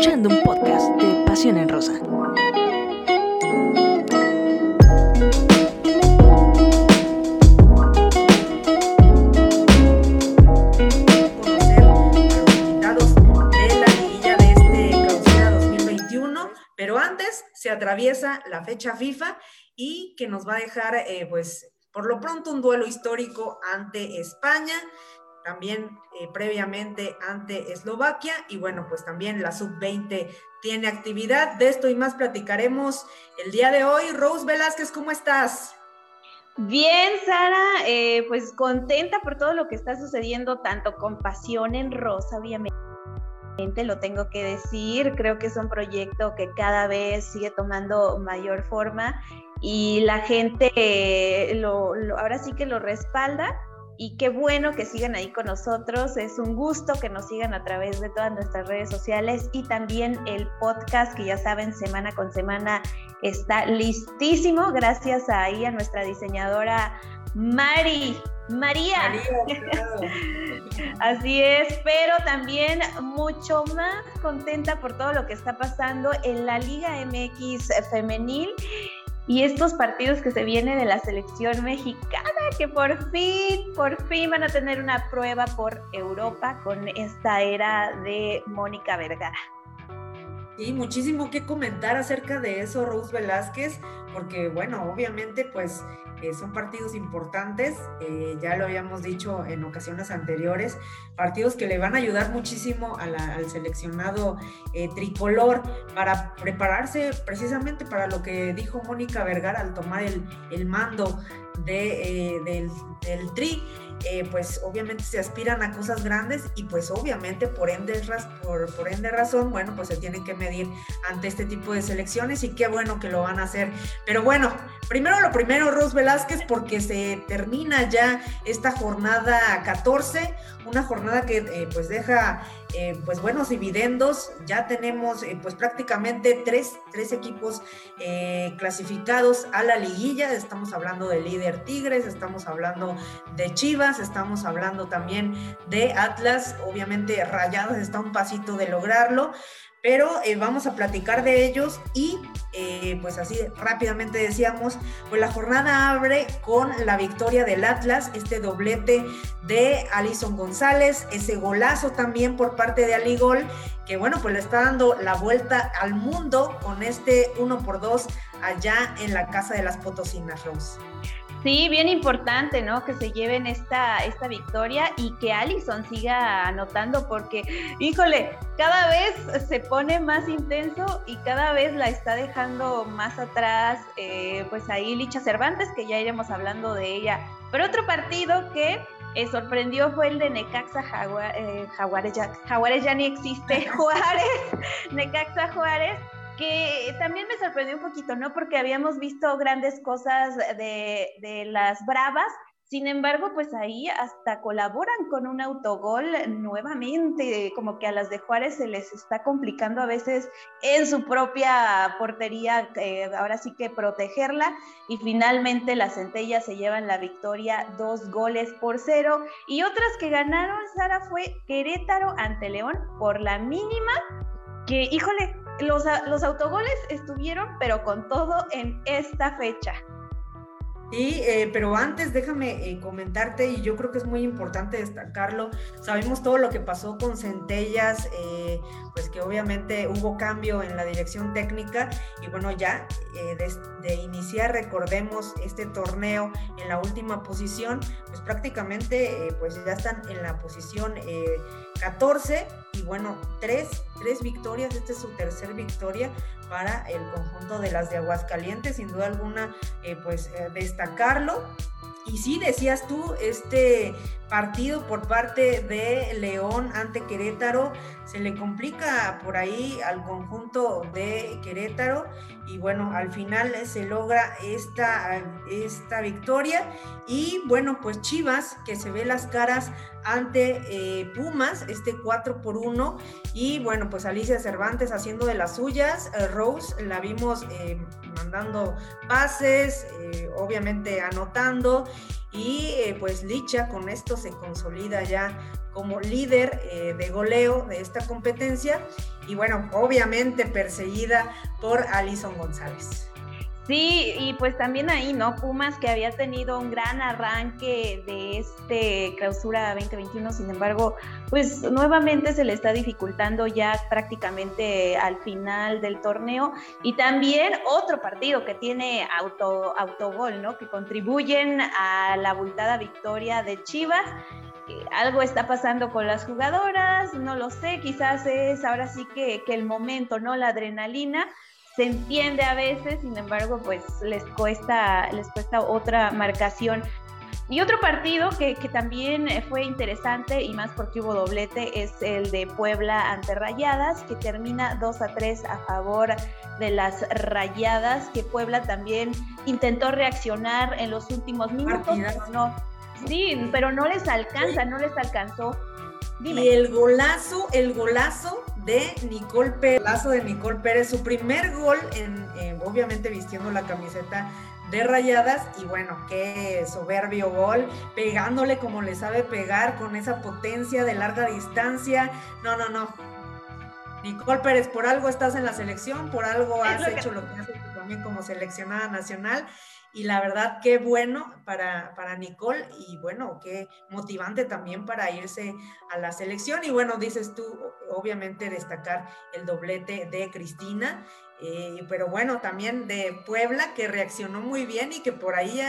escuchando un podcast de Pasión en Rosa. conocer a los invitados de la liguilla de clausura 2021, pero antes se atraviesa la fecha FIFA y que nos va a dejar, eh, pues, por lo pronto un duelo histórico ante España, también eh, previamente ante Eslovaquia y bueno, pues también la sub-20 tiene actividad. De esto y más platicaremos el día de hoy. Rose Velázquez, ¿cómo estás? Bien, Sara, eh, pues contenta por todo lo que está sucediendo, tanto con Pasión en Rosa, obviamente, lo tengo que decir, creo que es un proyecto que cada vez sigue tomando mayor forma y la gente eh, lo, lo- ahora sí que lo respalda y qué bueno que sigan ahí con nosotros. Es un gusto que nos sigan a través de todas nuestras redes sociales y también el podcast que ya saben semana con semana está listísimo. Gracias ahí a nuestra diseñadora Mari. María. Así es, pero también mucho más contenta por todo lo que está pasando en la Liga MX femenil y estos partidos que se vienen de la selección mexicana, que por fin, por fin van a tener una prueba por Europa con esta era de Mónica Vergara. Sí, muchísimo que comentar acerca de eso, Rose Velázquez, porque bueno, obviamente pues eh, son partidos importantes, eh, ya lo habíamos dicho en ocasiones anteriores, partidos que le van a ayudar muchísimo al seleccionado eh, tricolor para prepararse precisamente para lo que dijo Mónica Vergara al tomar el, el mando de, eh, del, del tri. eh, pues obviamente se aspiran a cosas grandes y pues obviamente por ende, por, por ende razón, bueno, pues se tienen que medir ante este tipo de selecciones y qué bueno que lo van a hacer. Pero bueno, primero lo primero, Ros Velázquez, porque se termina ya esta jornada 14, una jornada que eh, pues deja eh, pues buenos dividendos, ya tenemos eh, pues prácticamente tres, tres equipos eh, clasificados a la liguilla, estamos hablando del líder Tigres, estamos hablando de Chivas, estamos hablando también de Atlas, obviamente Rayados está un pasito de lograrlo, pero eh, vamos a platicar de ellos y eh, pues así rápidamente decíamos, pues la jornada abre con la victoria del Atlas, este doblete de Alison González, ese golazo también por parte de Aligol, que bueno, pues le está dando la vuelta al mundo con este 1 por 2 allá en la casa de las Potosinas, Rose. Sí, bien importante, ¿no? Que se lleven esta, esta victoria y que Allison siga anotando porque, híjole, cada vez se pone más intenso y cada vez la está dejando más atrás, eh, pues ahí Licha Cervantes, que ya iremos hablando de ella. Pero otro partido que eh, sorprendió fue el de Necaxa Jagua- eh, Jaguares, ya, Jaguares ya ni existe, Juárez, Necaxa Juárez que también me sorprendió un poquito, ¿no? Porque habíamos visto grandes cosas de, de las Bravas, sin embargo, pues ahí hasta colaboran con un autogol nuevamente, como que a las de Juárez se les está complicando a veces en su propia portería, eh, ahora sí que protegerla, y finalmente las centellas se llevan la victoria, dos goles por cero, y otras que ganaron, Sara, fue Querétaro ante León por la mínima, que, híjole, los, los autogoles estuvieron, pero con todo en esta fecha. Sí, eh, pero antes déjame eh, comentarte, y yo creo que es muy importante destacarlo, sabemos todo lo que pasó con Centellas, eh, pues que obviamente hubo cambio en la dirección técnica, y bueno, ya de, de, iniciar, recordemos, este torneo en la última posición, pues prácticamente pues ya están en la posición 14, y bueno, tres, tres victorias, esta es su tercer victoria para el conjunto de las de Aguascalientes, sin duda alguna, eh, pues eh, destacarlo. Y sí, decías tú, este partido por parte de León ante Querétaro se le complica por ahí al conjunto de Querétaro y bueno, al final se logra esta, esta victoria. Y bueno, pues Chivas que se ve las caras ante eh, Pumas, este 4 por 1 y bueno, pues Alicia Cervantes haciendo de las suyas, eh, Rose la vimos eh, mandando pases, obviamente anotando y eh, pues Licha con esto se consolida ya como líder eh, de goleo de esta competencia y bueno, obviamente perseguida por Alison González. Sí, y pues también ahí, ¿no? Pumas que había tenido un gran arranque de este clausura 2021, sin embargo, pues nuevamente se le está dificultando ya prácticamente al final del torneo. Y también otro partido que tiene auto, autogol, ¿no? Que contribuyen a la abultada victoria de Chivas algo está pasando con las jugadoras, no lo sé, quizás es ahora sí que, que, el momento, ¿no? La adrenalina, se entiende a veces, sin embargo, pues les cuesta, les cuesta otra marcación. Y otro partido que, que, también fue interesante y más porque hubo doblete es el de Puebla ante Rayadas, que termina 2 a 3 a favor de las Rayadas, que Puebla también intentó reaccionar en los últimos minutos, pero no, sí, pero no les alcanza, no les alcanzó. Y el golazo, el golazo de Nicole Pérez, golazo de Nicole Pérez, su primer gol en, obviamente vistiendo la camiseta de rayadas y bueno, qué soberbio gol, pegándole como le sabe pegar con esa potencia de larga distancia. No, no, no. Nicole Pérez, por algo estás en la selección, por algo has hecho lo que has hecho también como seleccionada nacional y la verdad qué bueno para, para Nicole y bueno, qué motivante también para irse a la selección. Y bueno, dices tú, obviamente destacar el doblete de Cristina, eh, pero bueno, también de Puebla que reaccionó muy bien y que por ahí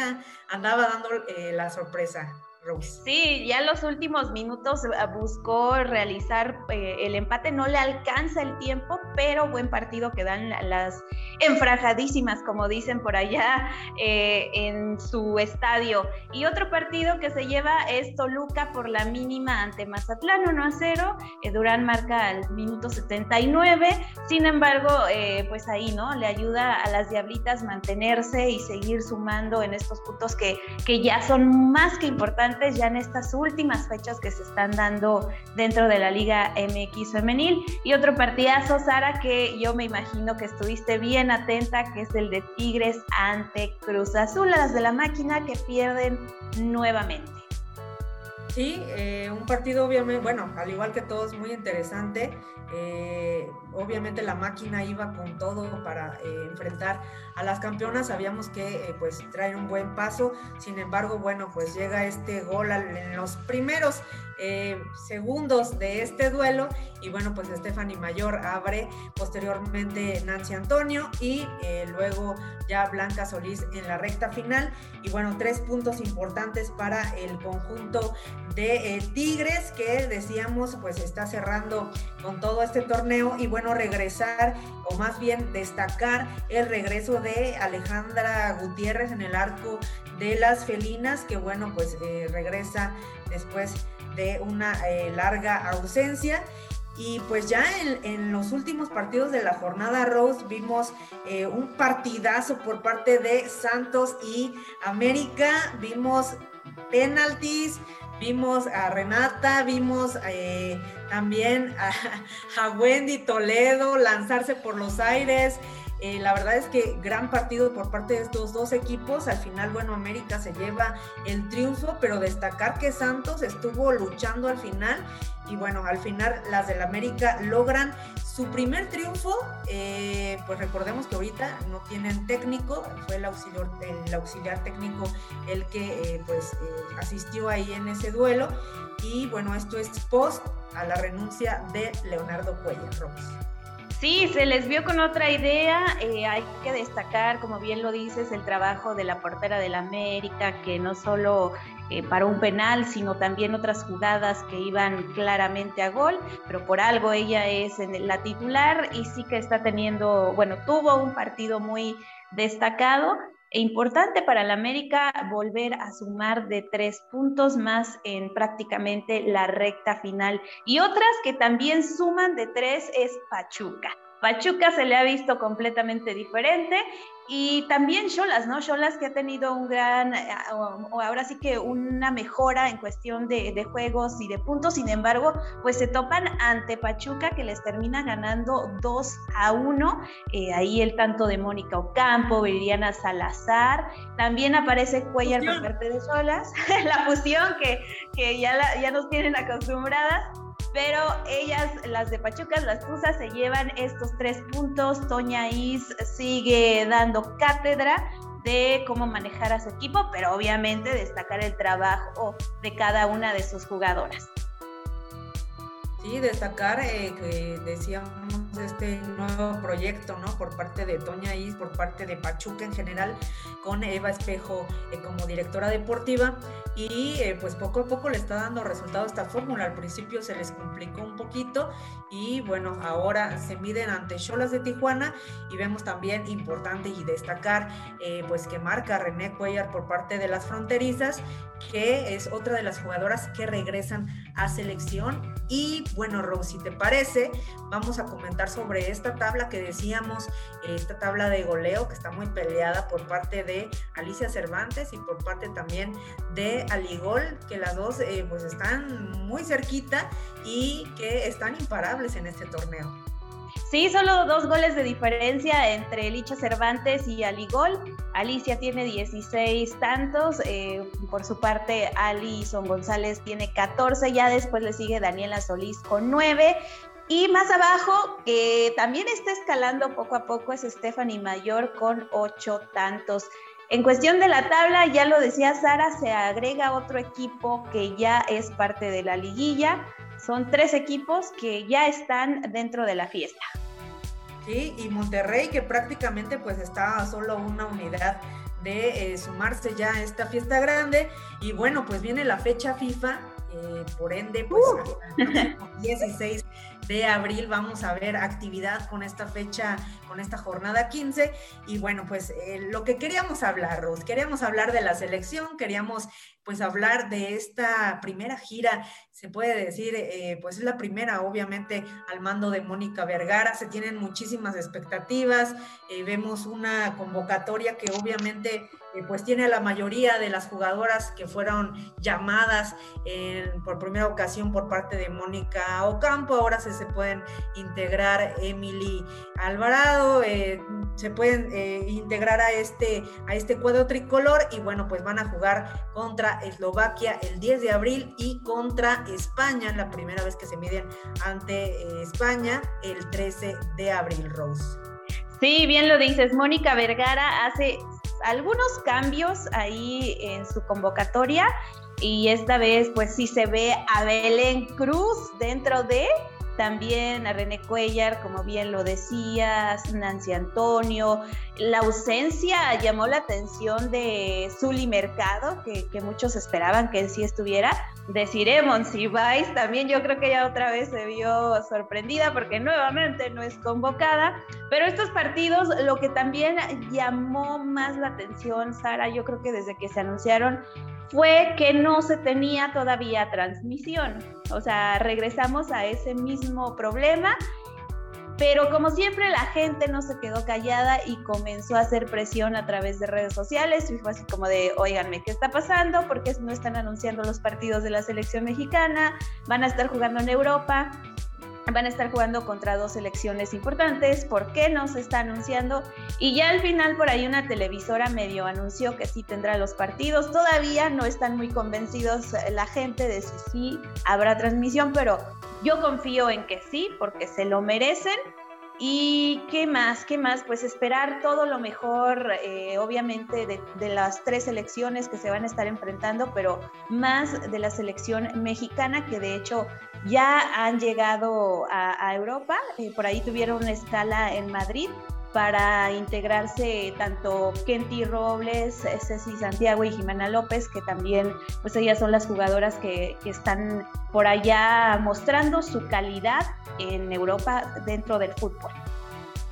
andaba dando eh, la sorpresa. Sí, ya en los últimos minutos eh, buscó realizar eh, el empate, no le alcanza el tiempo, pero buen partido que dan las enfrajadísimas, como dicen por allá eh, en su estadio. Y otro partido que se lleva es Toluca por la mínima ante Mazatlán, 1 a 0. Durán marca al minuto 79, sin embargo, pues ahí, ¿no? Le ayuda a las Diablitas mantenerse y seguir sumando en estos puntos que, que ya son más que importantes ya en estas últimas fechas que se están dando dentro de la Liga MX femenil. Y otro partidazo, Sara, que yo me imagino que estuviste bien atenta, que es el de Tigres ante Cruz Azul, las de la máquina que pierden nuevamente. Sí, eh, un partido obviamente, bueno, al igual que todos, muy interesante. Eh, obviamente la máquina iba con todo para eh, enfrentar a las campeonas, sabíamos que pues trae un buen paso, sin embargo, bueno, pues llega este gol en los primeros segundos de este duelo. Y bueno, pues Stephanie Mayor abre posteriormente Nancy Antonio y luego ya Blanca Solís en la recta final. Y bueno, tres puntos importantes para el conjunto de eh, Tigres que decíamos pues está cerrando con todo este torneo y bueno regresar o más bien destacar el regreso de Alejandra Gutiérrez en el arco de las felinas que bueno pues eh, regresa después de una eh, larga ausencia. Y pues ya en, los últimos partidos de la jornada Rose vimos un partidazo por parte de Santos y América, vimos penaltis, vimos a Renata, vimos eh, también a, Wendy Toledo lanzarse por los aires. Eh, la verdad es que gran partido por parte de estos dos equipos. Al final, bueno, América se lleva el triunfo, pero destacar que Santos estuvo luchando al final y bueno, al final las del América logran su primer triunfo, eh, pues recordemos que ahorita no tienen técnico, fue el auxiliar, técnico el que eh, pues asistió ahí en ese duelo y bueno, esto es post a la renuncia de Leonardo Cuellar Robles. Sí, se les vio con otra idea. hay que destacar, como bien lo dices, el trabajo de la portera del América, que no solo eh, para un penal, sino también otras jugadas que iban claramente a gol, pero por algo ella es la titular y sí que está teniendo, bueno, tuvo un partido muy destacado e importante para el América volver a sumar de tres puntos más en prácticamente la recta final. Y otras que también suman de tres es Pachuca Pachuca se le ha visto completamente diferente y también Cholas, ¿no? Cholas que ha tenido un gran, eh, o ahora sí que una mejora en cuestión de, juegos y de puntos, sin embargo, pues se topan ante Pachuca que les termina ganando 2 a 1. Eh, ahí el tanto de Mónica Ocampo, Viriana Salazar, también aparece Cuellar por parte de Cholas, la fusión que, que ya, ya nos tienen acostumbradas pero ellas, las de Pachuca, las Tuzas, se llevan estos tres puntos. Toña Is sigue dando cátedra de cómo manejar a su equipo, pero obviamente destacar el trabajo de cada una de sus jugadoras. Sí, destacar eh, que decíamos este nuevo proyecto, ¿no? Por parte de Toña Is, por parte de Pachuca en general, con Eva Espejo eh, como directora deportiva y eh, pues poco a poco le está dando resultado esta fórmula. Al principio se les complicó un poquito y bueno, ahora se miden ante Cholas de Tijuana y vemos también importante y destacar pues que marca René Cuellar por parte de las fronterizas, que es otra de las jugadoras que regresan a selección y bueno, Rose, si te parece, vamos a comentar sobre esta tabla que decíamos, esta tabla de goleo que está muy peleada por parte de Alicia Cervantes y por parte también de Aligol, que las dos eh, pues están muy cerquita y que están imparables en este torneo. Sí, solo dos goles de diferencia entre Licha Cervantes y Aligol. Alicia tiene 16 tantos, eh, por su parte Alison González tiene 14, ya después le sigue Daniela Solís con 9. Y más abajo, que también está escalando poco a poco, es Stephanie Mayor con 8 tantos. En cuestión de la tabla, ya lo decía Sara, se agrega otro equipo que ya es parte de la liguilla. Son tres equipos que ya están dentro de la fiesta. Sí, y Monterrey que prácticamente pues está solo una unidad de eh, sumarse ya a esta fiesta grande. Y bueno, pues viene la fecha FIFA, eh, por ende, pues uh. 16 de abril vamos a ver actividad con esta fecha, con esta jornada 15. Y bueno, pues eh, lo que queríamos hablar, Ros, queríamos hablar de la selección, queríamos pues hablar de esta primera gira, se puede decir, eh, pues es la primera obviamente al mando de Mónica Vergara, se tienen muchísimas expectativas, vemos una convocatoria que obviamente eh, pues tiene a la mayoría de las jugadoras que fueron llamadas por primera ocasión por parte de Mónica Ocampo, ahora se, se pueden integrar Emily Alvarado, se pueden integrar a este, a este cuadro tricolor y bueno, pues van a jugar contra Eslovaquia el 10 de abril y contra España, la primera vez que se miden ante eh, España, el 13 de abril, Rose. Sí, bien lo dices, Mónica Vergara hace algunos cambios ahí en su convocatoria y esta vez pues sí se ve a Belén Cruz dentro de también a René Cuellar, como bien lo decías, Nancy Antonio. La ausencia llamó la atención de Zully Mercado, que, muchos esperaban que sí estuviera. De Ciremon Vais también yo creo que ya otra vez se vio sorprendida porque nuevamente no es convocada. Pero estos partidos, lo que también llamó más la atención, Sara, yo creo que desde que se anunciaron, fue que no se tenía todavía transmisión. O sea, regresamos a ese mismo problema, pero como siempre la gente no se quedó callada y comenzó a hacer presión a través de redes sociales y fue así como de, oiganme, ¿qué está pasando? ¿Por qué no están anunciando los partidos de la selección mexicana? ¿Van a estar jugando en Europa? Van a estar jugando contra dos selecciones importantes, ¿por qué no se está anunciando? Y ya al final por ahí una televisora medio anunció que sí tendrá los partidos, todavía no están muy convencidos la gente de si sí habrá transmisión, pero yo confío en que sí, porque se lo merecen. ¿Y qué más? ¿Qué más? Pues esperar todo lo mejor, eh, obviamente, de, las tres selecciones que se van a estar enfrentando, pero más de la selección mexicana, que de hecho ya han llegado a, Europa, eh, por ahí tuvieron una escala en Madrid para integrarse tanto Kenty Robles, Ceci Santiago y Jimena López, que también, pues ellas son las jugadoras que están por allá mostrando su calidad en Europa dentro del fútbol.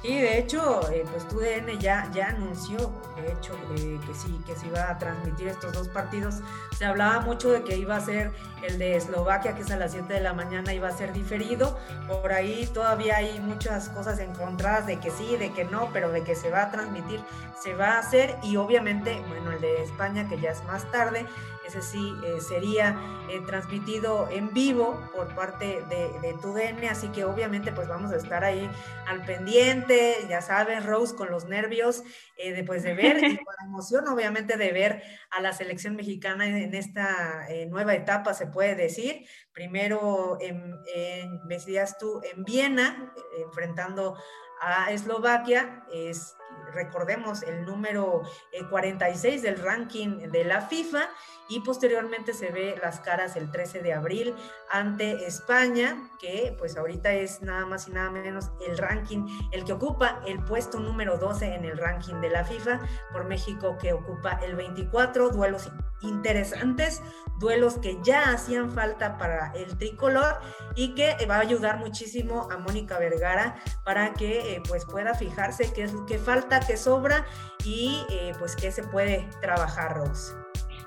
Sí, de hecho, eh, pues TUDN ya, ya anunció, de hecho, eh, que sí, que se iba a transmitir estos dos partidos. Se hablaba mucho de que iba a ser el de Eslovaquia, que es a las 7 de la mañana, iba a ser diferido. Por ahí todavía hay muchas cosas encontradas de que sí, de que no, pero de que se va a transmitir, se va a hacer. Y obviamente, bueno, el de España, que ya es más tarde, ese sí eh, sería eh, transmitido en vivo por parte de, de TUDN, así que obviamente pues vamos a estar ahí al pendiente, ya saben, Rose con los nervios eh, después de ver y con la emoción obviamente de ver a la selección mexicana en, esta nueva etapa, se puede decir. Primero, en, en, decías tú, en Viena, enfrentando a Eslovaquia, es recordemos, el número 46 del ranking de la FIFA y posteriormente se ve las caras el 13 de abril ante España, que pues ahorita es nada más y nada menos el ranking, el que ocupa el puesto número 12 en el ranking de la FIFA, por México que ocupa el 24, duelos interesantes, duelos que ya hacían falta para el tricolor y que va a ayudar muchísimo a Mónica Vergara para que eh, pues pueda fijarse qué es lo que falta, qué sobra y eh, pues qué se puede trabajar, Rose.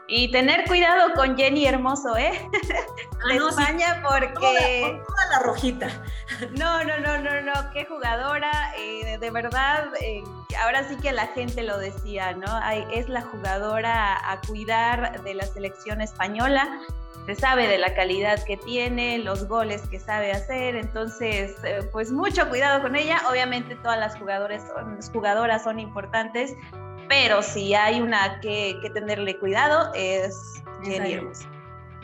Y tener cuidado con Jenny Hermoso, ¿eh? Ah, de España, porque. Toda, la rojita. No, no, no, no, no. Qué jugadora. Eh, de verdad, eh, ahora sí que la gente lo decía, ¿no? es la jugadora a cuidar de la selección española. Se sabe de la calidad que tiene, los goles que sabe hacer. Entonces, eh, pues mucho cuidado con ella. Obviamente, todas las jugadores jugadoras son importantes pero si hay una que, que tenerle cuidado es Jenny Hermoso.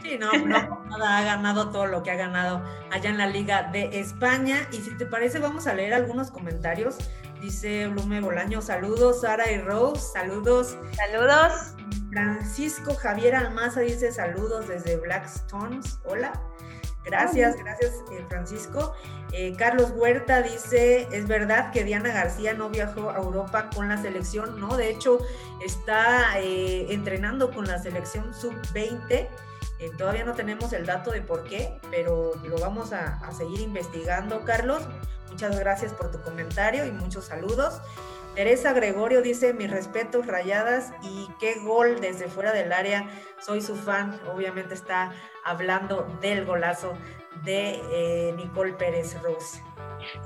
Sí, no, no, nada ha ganado todo lo que ha ganado allá en la Liga de España. Y si te parece, vamos a leer algunos comentarios. Dice Blume Bolaño, saludos, Sara y Rose, saludos. Saludos. Francisco Javier Almaza dice saludos desde Blackstones. Hola. Gracias, gracias eh, Francisco. Eh, Carlos Huerta dice, es verdad que Diana García no viajó a Europa con la selección, ¿no? De hecho, está eh, entrenando con la selección sub-20. todavía no tenemos el dato de por qué, pero lo vamos a, a seguir investigando, Carlos. Muchas gracias por tu comentario y muchos saludos. Teresa Gregorio dice, mis respetos, rayadas, y qué gol desde fuera del área. Soy su fan, obviamente está hablando del golazo de eh, Nicole Pérez Rose.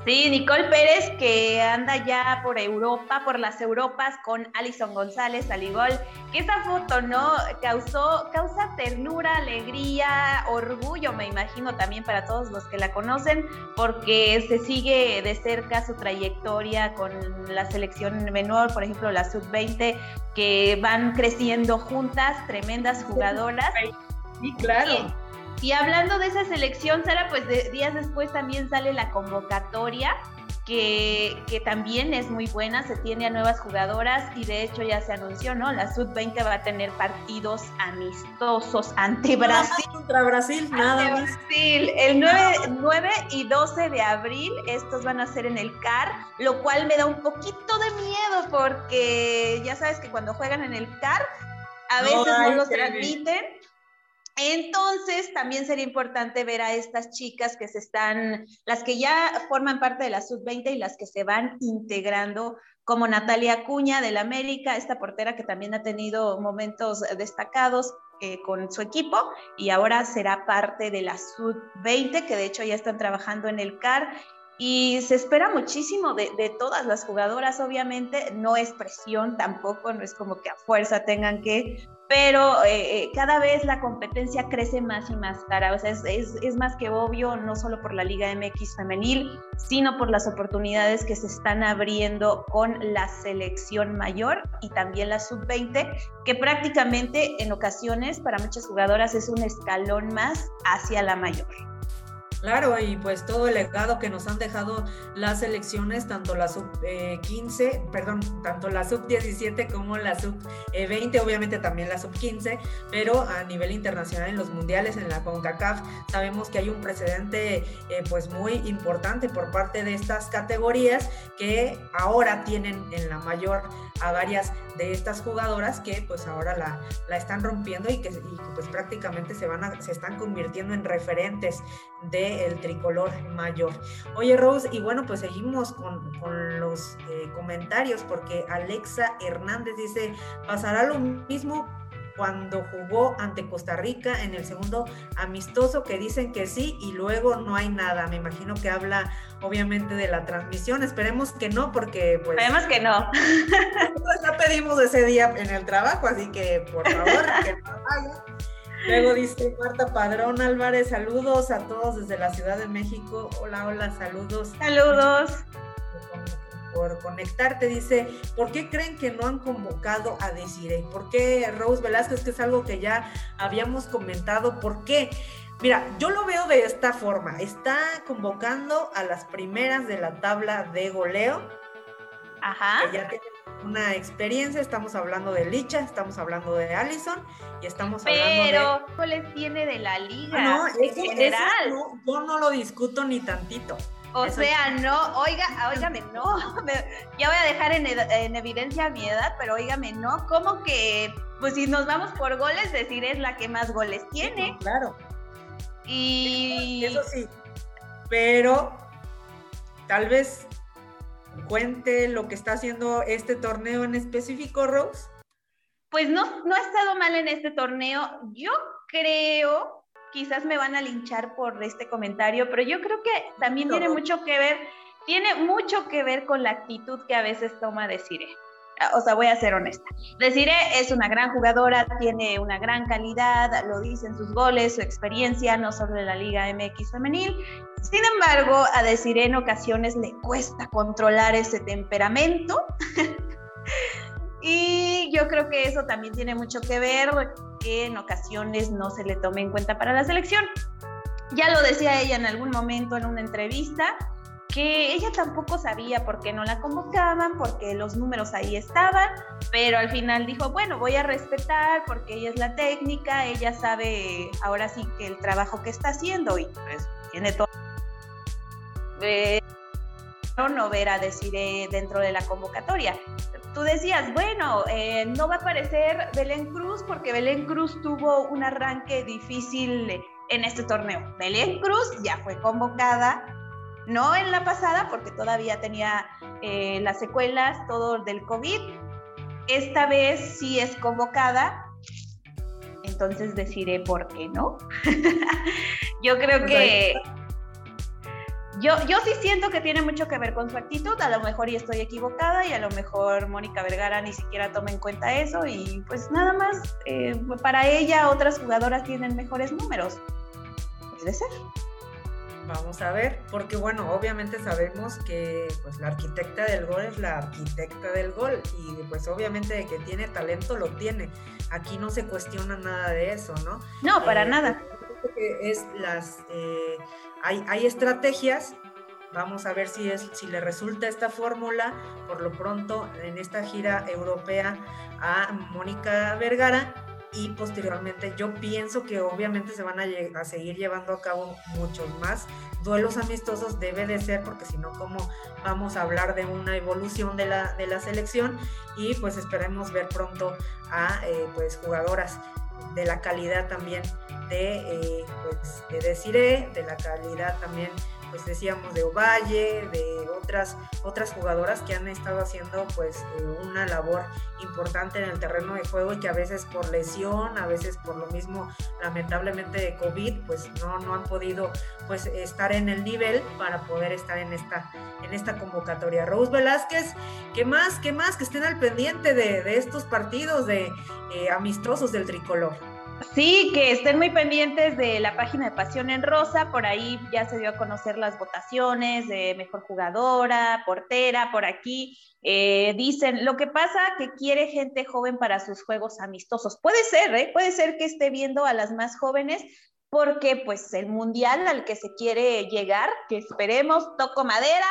Sí, Nicole Pérez que anda ya por Europa, por las Europas con Alison González, Aligol, que esa foto, ¿no? Causó, causa ternura, alegría, orgullo, me imagino también para todos los que la conocen, porque se sigue de cerca su trayectoria con la selección menor, por ejemplo, la sub-20, que van creciendo juntas, tremendas jugadoras. Sí, claro. Y hablando de esa selección, Sara, pues días después también sale la convocatoria, que, que, también es muy buena, se tiene a nuevas jugadoras y de hecho ya se anunció, ¿no? La Sub-20 va a tener partidos amistosos ante Brasil. contra Brasil, nada más. Brasil. El 9, 9, y 12 de abril, estos van a ser en el CAR, lo cual me da un poquito de miedo porque ya sabes que cuando juegan en el CAR, a veces no, no los transmiten entonces, también sería importante ver a estas chicas que se están, las que ya forman parte de la sub-20 y las que se van integrando, como Natalia Cuña del América, esta portera que también ha tenido momentos destacados eh, con su equipo y ahora será parte de la sub-20, que de hecho ya están trabajando en el CAR. Y se espera muchísimo de, de, todas las jugadoras, obviamente, no es presión tampoco, no es como que a fuerza tengan que, pero eh, eh, cada vez la competencia crece más y más cara. O sea, es, es, es, más que obvio, no solo por la Liga MX femenil, sino por las oportunidades que se están abriendo con la selección mayor y también la sub-20, que prácticamente en ocasiones para muchas jugadoras es un escalón más hacia la mayor. Claro, y pues todo el legado que nos han dejado las elecciones, tanto la sub 15, eh, perdón, tanto la sub 17 como la sub 20, obviamente también la sub 15, pero a nivel internacional en los mundiales, en la CONCACAF, sabemos que hay un precedente eh, pues muy importante por parte de estas categorías que ahora tienen en la mayor a varias de estas jugadoras que pues ahora la, la están rompiendo y que, y que pues prácticamente se van a, se están convirtiendo en referentes de el tricolor mayor. Oye, Rose, y bueno, pues seguimos con, con los eh, comentarios porque Alexa Hernández dice, pasará lo mismo cuando jugó ante Costa Rica en el segundo amistoso que dicen que sí y luego no hay nada. Me imagino que habla obviamente de la transmisión. Esperemos que no, porque pues... Esperemos que no. Ya pedimos ese día en el trabajo, así que por favor, que no vaya. Luego dice Marta Padrón Álvarez, saludos a todos desde la Ciudad de México. Hola, hola, saludos. Saludos por conectarte. Dice, ¿por qué creen que no han convocado a Desiree? ¿Por qué Rose Velázquez, que es algo que ya habíamos comentado? ¿Por qué? Mira, yo lo veo de esta forma. Está convocando a las primeras de la tabla de goleo. Ajá. Que ya tienen una experiencia. Estamos hablando de Licha, estamos hablando de Allison y estamos hablando de. Pero, ¿cómo les tiene de la liga? No, en general. yo no lo discuto ni tantito. O sea, no, oiga, óigame, no, ya voy a dejar en, evidencia mi edad, pero óigame, no, ¿cómo que, pues si nos vamos por goles, decir es la que más goles tiene? claro. Y... Eso sí, pero tal vez cuente lo que está haciendo este torneo en específico, Rose. Pues no, no ha estado mal en este torneo. Yo creo quizás me van a linchar por este comentario, pero yo creo que también tiene mucho que ver, tiene mucho que ver con la actitud que a veces toma Desire. O sea, voy a ser honesta. Desire es una gran jugadora, tiene una gran calidad, lo dicen sus goles, su experiencia, no solo en la Liga MX femenil. Sin embargo, a Desire en ocasiones le cuesta controlar ese temperamento. Y yo creo que eso también tiene mucho que ver que en ocasiones no se le tome en cuenta para la selección. Ya lo decía ella en algún momento en una entrevista, que ella tampoco sabía por qué no la convocaban, porque los números ahí estaban, pero al final dijo, bueno, voy a respetar porque ella es la técnica, ella sabe ahora sí que el trabajo que está haciendo y pues tiene todo. Eh, no ver a decir dentro de la convocatoria tú decías, bueno, eh, no va a aparecer Belén Cruz porque Belén Cruz tuvo un arranque difícil en este torneo. Belén Cruz ya fue convocada, no en la pasada porque todavía tenía eh, las secuelas, todo del COVID. Esta vez sí es convocada, entonces deciré por qué no. Yo creo que yo, yo sí siento que tiene mucho que ver con su actitud, a lo mejor y estoy equivocada y a lo mejor Mónica Vergara ni siquiera toma en cuenta eso y pues nada más, eh, para ella otras jugadoras tienen mejores números. Puede ser. Vamos a ver, porque bueno, obviamente sabemos que pues la arquitecta del gol es la arquitecta del gol y pues obviamente que tiene talento lo tiene. Aquí no se cuestiona nada de eso, ¿no? No, para eh, nada. Es las eh, hay, estrategias, vamos a ver si, es, si le resulta esta fórmula, por lo pronto en esta gira europea a Mónica Vergara y posteriormente yo pienso que obviamente se van a, seguir llevando a cabo muchos más. Duelos amistosos debe de ser porque si no cómo vamos a hablar de una evolución de la, de la selección y pues esperemos ver pronto a eh, pues jugadoras de la calidad también de, eh, pues, de Desiree, de la calidad también, pues decíamos, de Ovalle, de otras, otras jugadoras que han estado haciendo pues eh, una labor importante en el terreno de juego y que a veces por lesión, a veces por lo mismo lamentablemente de COVID, pues no, no han podido pues estar en el nivel para poder estar en esta, en esta convocatoria. Rose Velázquez, ¿qué más? ¿Qué más? Que estén al pendiente de, de estos partidos de eh, amistosos del tricolor. Sí, que estén muy pendientes de la página de Pasión en Rosa, por ahí ya se dio a conocer las votaciones de mejor jugadora, portera, por aquí. Eh, dicen, lo que pasa que quiere gente joven para sus juegos amistosos. Puede ser, ¿eh? puede ser que esté viendo a las más jóvenes, porque pues el mundial al que se quiere llegar, que esperemos, toco madera,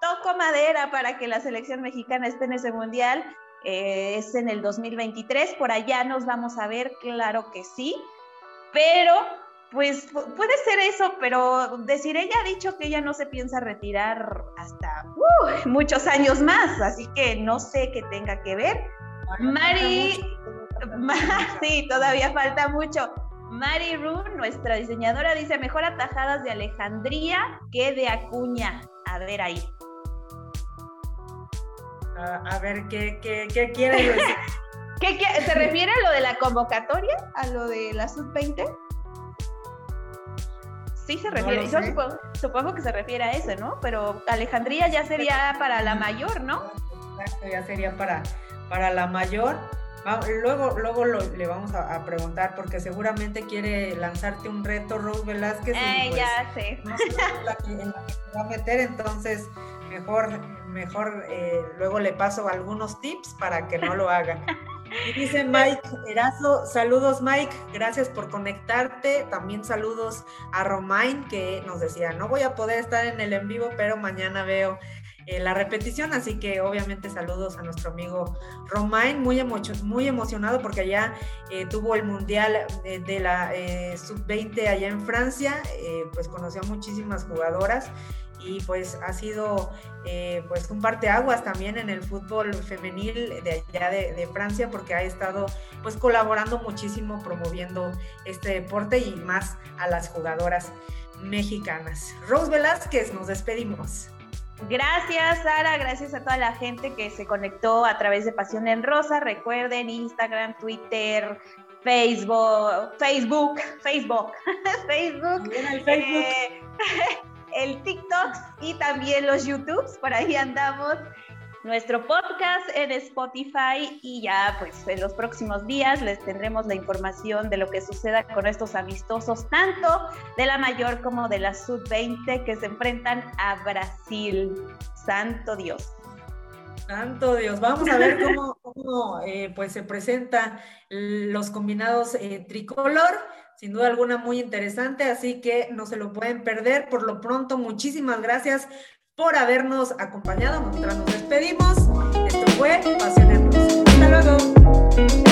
toco madera para que la selección mexicana esté en ese mundial, eh, es en el 2023, por allá nos vamos a ver, claro que sí, pero pues puede ser eso, pero decir, ella ha dicho que ella no se piensa retirar hasta uh, muchos años más, así que no sé qué tenga que ver. Mari, sí, todavía falta mucho. Mari Run, nuestra diseñadora, dice mejor atajadas de Alejandría que de Acuña. A ver ahí a, ver qué, qué, qué quiere decir. ¿Qué, se refiere a lo de la convocatoria? ¿A lo de la sub-20? Sí se refiere, yo supongo, que se refiere a eso, ¿no? Pero Alejandría ya sería para la mayor, ¿no? Exacto, ya sería para, para la mayor. Luego, luego le vamos a, preguntar porque seguramente quiere lanzarte un reto, Rose Velázquez. Eh, pues, ya sé. No la que, va a meter, entonces mejor, mejor eh, luego le paso algunos tips para que no lo haga. Y dice Mike Erazo, saludos Mike, gracias por conectarte. También saludos a Romain que nos decía, no voy a poder estar en el en vivo, pero mañana veo eh, la repetición, así que obviamente saludos a nuestro amigo Romain, muy, muy emocionado porque allá eh, tuvo el Mundial de, de la Sub-20 allá en Francia, pues conoció a muchísimas jugadoras y pues ha sido eh, pues un parteaguas también en el fútbol femenil de allá de, Francia porque ha estado pues colaborando muchísimo promoviendo este deporte y más a las jugadoras mexicanas. Rose Velázquez, nos despedimos. Gracias, Sara. Gracias a toda la gente que se conectó a través de Pasión en Rosa. Recuerden Instagram, Twitter, Facebook, Facebook, Facebook, Facebook. Facebook. Eh, el TikTok y también los YouTubes, por ahí andamos. Nuestro podcast en Spotify y ya pues en los próximos días les tendremos la información de lo que suceda con estos amistosos, tanto de la mayor como de la sub-20 que se enfrentan a Brasil. Santo Dios. Santo Dios, vamos a ver cómo, eh, pues se presentan los combinados eh, tricolor sin duda alguna muy interesante, así que no se lo pueden perder. Por lo pronto, muchísimas gracias por habernos acompañado. Nosotras nos despedimos. Esto fue Pasiones Hasta luego.